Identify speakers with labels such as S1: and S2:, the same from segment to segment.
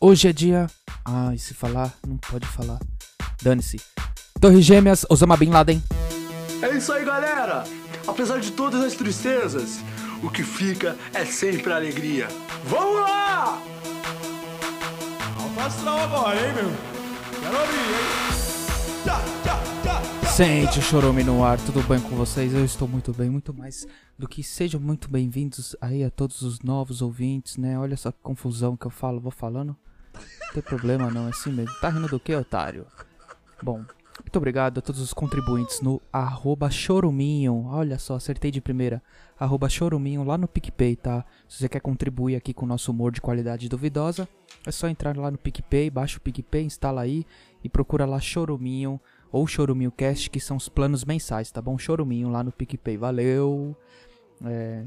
S1: Hoje é dia. E se falar, não pode falar. Dane-se. Torre Gêmeas, Osama Bin Laden.
S2: É isso aí, galera! Apesar de todas as tristezas, o que fica é sempre a alegria. Vamos lá!
S3: Astral agora, hein, meu? Quero ouvir, hein? Tchá, tchá.
S1: Sente o chorume no ar, tudo bem com vocês? Eu estou muito bem, muito mais do que sejam muito bem-vindos aí a todos os novos ouvintes, né? Olha essa confusão que eu falo, vou falando. Não tem problema não, é assim mesmo. Tá rindo do que, otário? Bom, muito obrigado a todos os contribuintes no arroba choruminho. Olha só, acertei de primeira. Arroba choruminho lá no PicPay, tá? Se você quer contribuir aqui com o nosso humor de qualidade duvidosa, é só entrar lá no PicPay, baixa o PicPay, instala aí e procura lá choruminho ou choruminho cast, que são os planos mensais, tá bom? Choruminho lá no PicPay. Valeu! É,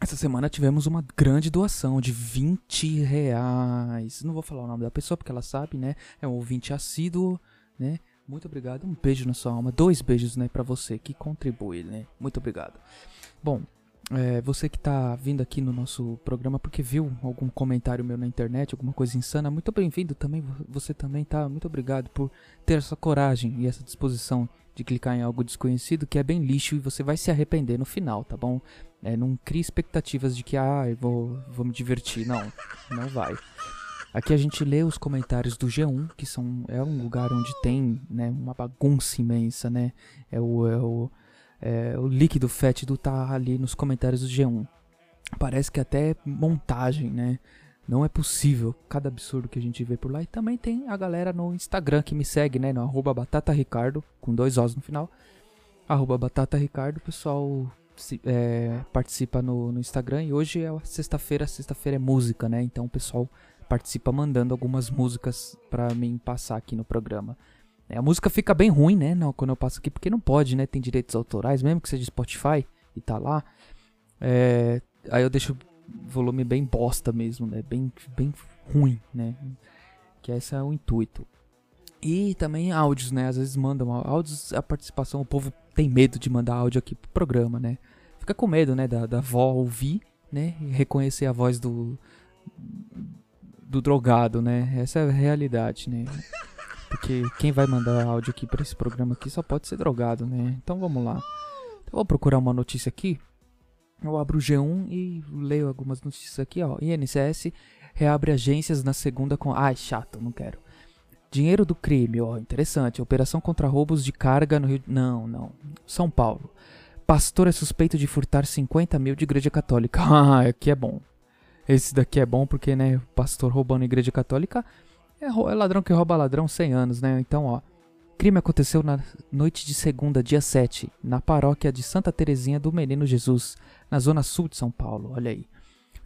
S1: essa semana tivemos uma grande doação de 20 reais. Não vou falar o nome da pessoa porque ela sabe, né? É um ouvinte assíduo, né? Muito obrigado. Um beijo na sua alma. Dois beijos, né, pra você que contribui, né? Muito obrigado. Bom, é, você que tá vindo aqui no nosso programa porque viu algum comentário meu na internet, alguma coisa insana, muito bem-vindo também. Você também tá. Muito obrigado por ter essa coragem e essa disposição de clicar em algo desconhecido que é bem lixo e você vai se arrepender no final, tá bom? É, não crie expectativas de que, ah, eu vou, vou me divertir. Não, não vai. Aqui a gente lê os comentários do G1, que são, é um lugar onde tem né, uma bagunça imensa, né? É o, é o, é, o líquido fétido tá ali nos comentários do G1. Parece que até montagem, né? Não é possível cada absurdo que a gente vê por lá. E também tem a galera no Instagram que me segue, né? No arroba batataricardo, com dois Os no final. Arroba batataricardo, o pessoal se- é, participa no, no Instagram. E hoje é sexta-feira, sexta-feira é música, né? Então o pessoal participa mandando algumas músicas pra mim passar aqui no programa. É, a música fica bem ruim, né? Não, quando eu passo aqui, porque não pode, né? Tem direitos autorais, mesmo que seja Spotify e tá lá. É, aí eu deixo o volume bem bosta mesmo, né? Bem, bem ruim, né? Que esse é o intuito. E também áudios, né? Às vezes mandam áudios, a participação, o povo tem medo de mandar áudio aqui pro programa, né? Fica com medo, né? Da, da avó ouvir, né? E reconhecer a voz do, do drogado, né? Essa é a realidade, né? Porque quem vai mandar áudio aqui pra esse programa aqui só pode ser drogado, né? Então vamos lá. Eu vou procurar uma notícia aqui. Eu abro o G1 e leio algumas notícias aqui, ó. INSS reabre agências na segunda com. Ai, chato, não quero. Dinheiro do crime, ó, interessante. Operação contra roubos de carga no Rio. Não, não. São Paulo. Pastor é suspeito de furtar 50 mil de igreja católica. Ah, aqui é bom. Esse daqui é bom porque, né, pastor roubando igreja católica é, é ladrão que rouba ladrão 100 anos, né? Então, ó. Crime aconteceu na noite de segunda, dia 7, na paróquia de Santa Terezinha do Menino Jesus, na zona sul de São Paulo. Olha aí.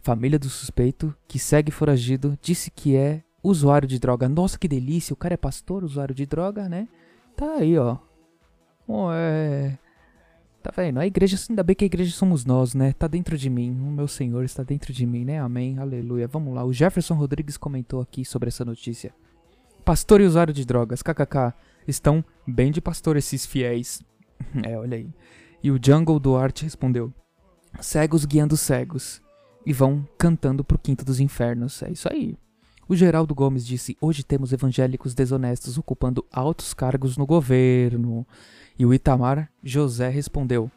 S1: Família do suspeito, que segue foragido, disse que é usuário de droga. Nossa, que delícia! O cara é pastor, usuário de droga, né? Tá aí, ó. Bom, é. Vendo? A igreja, ainda bem que a igreja somos nós, né? Tá dentro de mim. O meu Senhor está dentro de mim, né? Amém. Aleluia. Vamos lá. O Jefferson Rodrigues comentou aqui sobre essa notícia. Pastor e usuário de drogas, kkk. Estão bem de pastor esses fiéis. é, olha aí. E o Jungle Duarte respondeu: Cegos guiando cegos. E vão cantando pro quinto dos infernos. É isso aí. O Geraldo Gomes disse: Hoje temos evangélicos desonestos ocupando altos cargos no governo. E o Itamar José respondeu: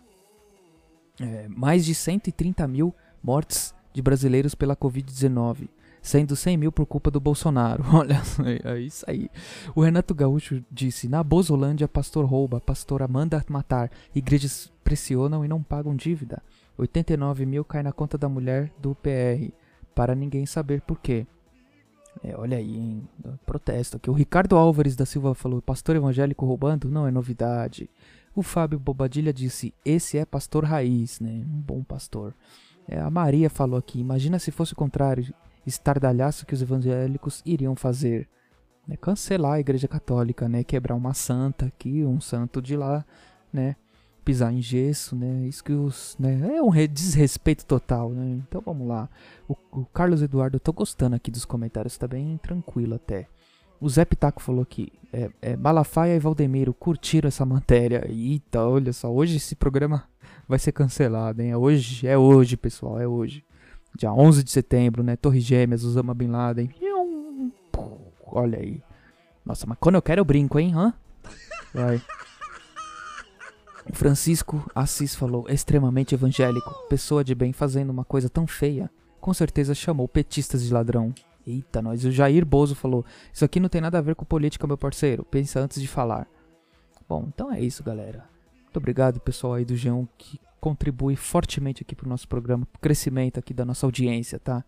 S1: é, Mais de 130 mil mortes de brasileiros pela Covid-19, sendo 100 mil por culpa do Bolsonaro. Olha, é isso aí. O Renato Gaúcho disse: Na Bozolândia, pastor rouba, pastora manda matar, igrejas pressionam e não pagam dívida. 89 mil cai na conta da mulher do PR, para ninguém saber por quê. É, olha aí, hein? Protesto aqui. O Ricardo Álvares da Silva falou: Pastor evangélico roubando? Não é novidade. O Fábio Bobadilha disse: Esse é pastor raiz, né? Um bom pastor. É, a Maria falou aqui: Imagina se fosse o contrário, estardalhaço que os evangélicos iriam fazer. Né? Cancelar a igreja católica, né? Quebrar uma santa aqui, um santo de lá, né? Pisar em gesso, né? Isso que os. Né? É um re- desrespeito total, né? Então vamos lá. O, o Carlos Eduardo, eu tô gostando aqui dos comentários, tá bem tranquilo até. O Zé Pitaco falou aqui, é, é, Malafaia e Valdemiro curtiram essa matéria. Eita, olha só, hoje esse programa vai ser cancelado, hein? É hoje, é hoje, pessoal, é hoje. Dia 11 de setembro, né? Torre Gêmeas, Osama Bin Laden. Ium. Olha aí. Nossa, mas quando eu quero eu brinco, hein? Hã? Vai. Francisco Assis falou, extremamente evangélico, pessoa de bem fazendo uma coisa tão feia. Com certeza chamou petistas de ladrão. Eita, nós. O Jair Bozo falou, isso aqui não tem nada a ver com política, meu parceiro. Pensa antes de falar. Bom, então é isso, galera. Muito obrigado, pessoal aí do G1 que contribui fortemente aqui pro nosso programa, pro crescimento aqui da nossa audiência, tá?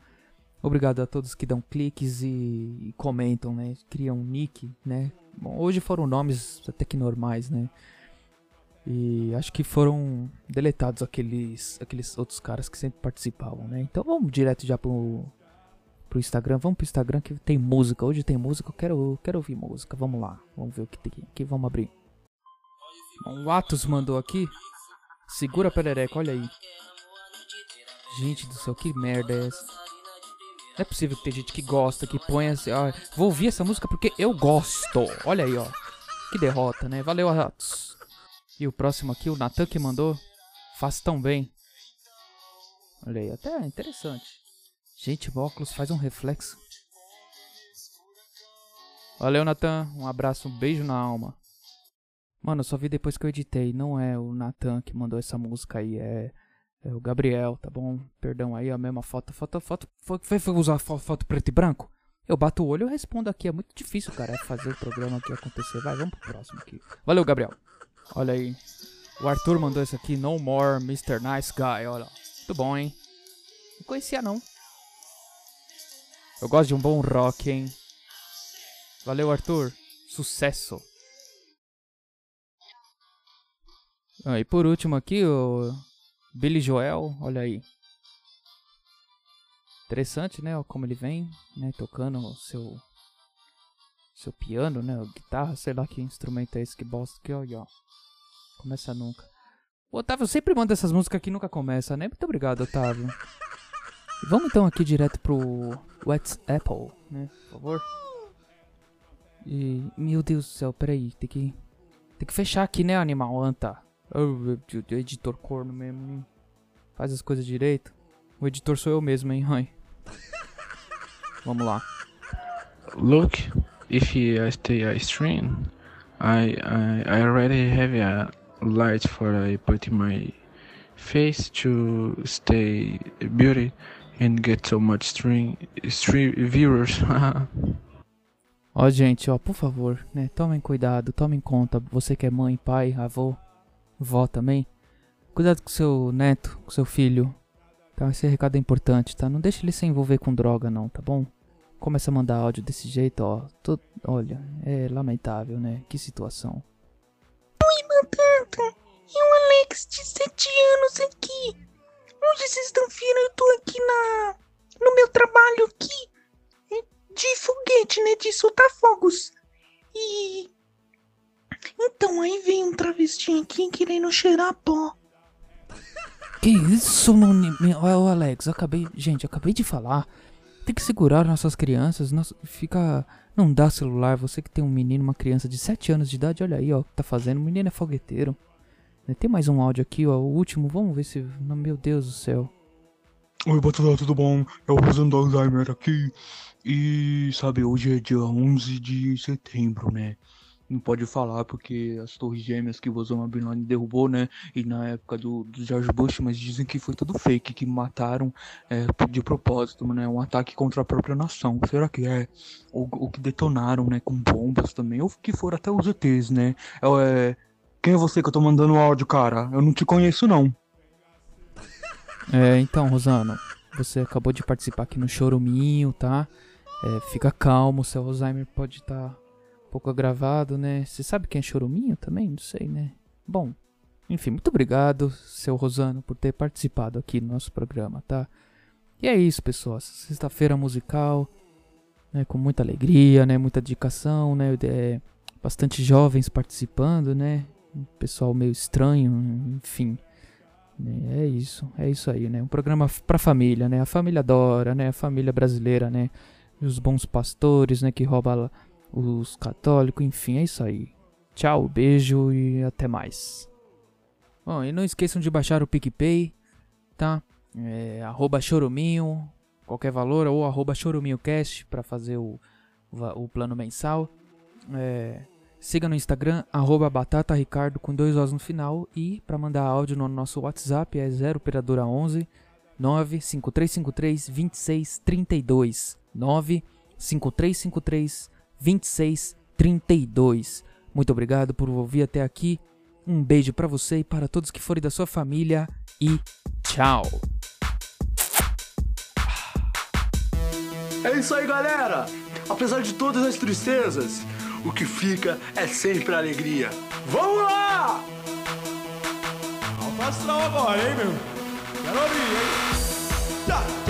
S1: Obrigado a todos que dão cliques e, e comentam, né? Criam um nick, né? Bom, hoje foram nomes até que normais, né? E acho que foram deletados aqueles, aqueles outros caras que sempre participavam, né? Então vamos direto já pro, pro Instagram. Vamos pro Instagram que tem música. Hoje tem música, eu quero, quero ouvir música. Vamos lá, vamos ver o que tem aqui. Vamos abrir. O Atos mandou aqui. Segura a perereca, olha aí. Gente do céu, que merda é essa? Não é possível que tem gente que gosta, que põe assim. Ó, vou ouvir essa música porque eu gosto. Olha aí, ó. Que derrota, né? Valeu, Atos. E o próximo aqui, o Natan que mandou. Faz tão bem. Olha aí, até interessante. Gente, o óculos faz um reflexo. Valeu, Natan. Um abraço, um beijo na alma. Mano, eu só vi depois que eu editei. Não é o Natan que mandou essa música aí. É, é o Gabriel, tá bom? Perdão aí, a mesma foto. Foto, foto. Foi, foi, usar foto, foto preto e branco? Eu bato o olho e respondo aqui. É muito difícil, cara, fazer o programa aqui acontecer. Vai, vamos pro próximo aqui. Valeu, Gabriel. Olha aí. O Arthur mandou isso aqui. No more Mr. Nice Guy. Olha. Muito bom, hein? Não conhecia, não. Eu gosto de um bom rock, hein? Valeu, Arthur. Sucesso. Ah, e por último aqui, o Billy Joel, olha aí. Interessante, né? Como ele vem, né? Tocando o seu seu piano, né? Guitarra, sei lá que instrumento é esse que bosta aqui, ó, ó. Começa nunca. O Otávio sempre manda essas músicas que nunca começa, né? Muito obrigado, Otávio. Vamos então aqui direto pro What's Apple, né? Por favor. E, meu Deus do céu, peraí, tem que tem que fechar aqui, né, animal anta. Oh, editor corno mesmo, hein? Faz as coisas direito. O editor sou eu mesmo, hein, Rai? Vamos lá.
S4: Look, if I stay a stream, I, I I already have a light for I put in my face to stay beauty and get so much stream stream viewers.
S1: Ó, gente, ó, por favor, né? Tomem cuidado, tomem conta. Você que é mãe, pai, avô, vó também. Cuidado com seu neto, com seu filho. Tá? Esse recado é importante, tá? Não deixe ele se envolver com droga, não, tá bom? Começa a mandar áudio desse jeito, ó. Tô, olha, é lamentável, né? Que situação.
S5: Oi, Matanta. É o Alex de 7 anos aqui. Hoje, sexta-feira, eu tô aqui na... No meu trabalho aqui. é De foguete, né? De soltar fogos. E... Então, aí vem um travestinho aqui querendo cheirar pó.
S1: Que isso, mano? Ô, Alex, eu acabei. Gente, eu acabei de falar. Tem que segurar nossas crianças. Nossa, fica. Não dá celular. Você que tem um menino, uma criança de 7 anos de idade, olha aí, ó, tá fazendo. O menino é fogueteiro. Né, Tem mais um áudio aqui, ó. O último. Vamos ver se. Meu Deus do céu.
S6: Oi, Batalha, tudo bom? É o Rosando Alzheimer aqui. E, sabe, hoje é dia 11 de setembro, né? Não pode falar porque as torres gêmeas que o Osama Bin Laden derrubou, né? E na época do, do George Bush, mas dizem que foi tudo fake, que mataram é, de propósito, né? Um ataque contra a própria nação. Será que é? Ou, ou que detonaram, né? Com bombas também. Ou que foram até os ETs, né? É, quem é você que eu tô mandando áudio, cara? Eu não te conheço, não.
S1: É, então, Rosano. Você acabou de participar aqui no Choruminho, tá? É, fica calmo, seu Alzheimer pode estar um pouco agravado, né? Você sabe quem é Choruminho também? Não sei, né? Bom, enfim, muito obrigado, seu Rosano, por ter participado aqui no nosso programa, tá? E é isso, pessoal. Sexta-feira musical, né? Com muita alegria, né? Muita dedicação, né? É, bastante jovens participando, né? Pessoal meio estranho, enfim. né, É isso, é isso aí, né? Um programa pra família, né? A família adora, né? A família brasileira, né? Os bons pastores, né? Que roubam os católicos, enfim, é isso aí. Tchau, beijo e até mais. Bom, e não esqueçam de baixar o PicPay, tá? É, arroba choruminho, qualquer valor, ou arroba choruminhocast pra fazer o, o plano mensal. É, siga no Instagram, arroba batataricardo com dois Os no final. E para mandar áudio no nosso WhatsApp é 0 operadora 11 95353 2632. 95353 2632. Muito obrigado por ouvir até aqui. Um beijo para você e para todos que forem da sua família e tchau.
S2: É isso aí, galera! Apesar de todas as tristezas, o que fica é sempre a alegria. Vamos lá!
S3: Alto astral agora, hein, meu? Quero ouvir, hein? Tchá.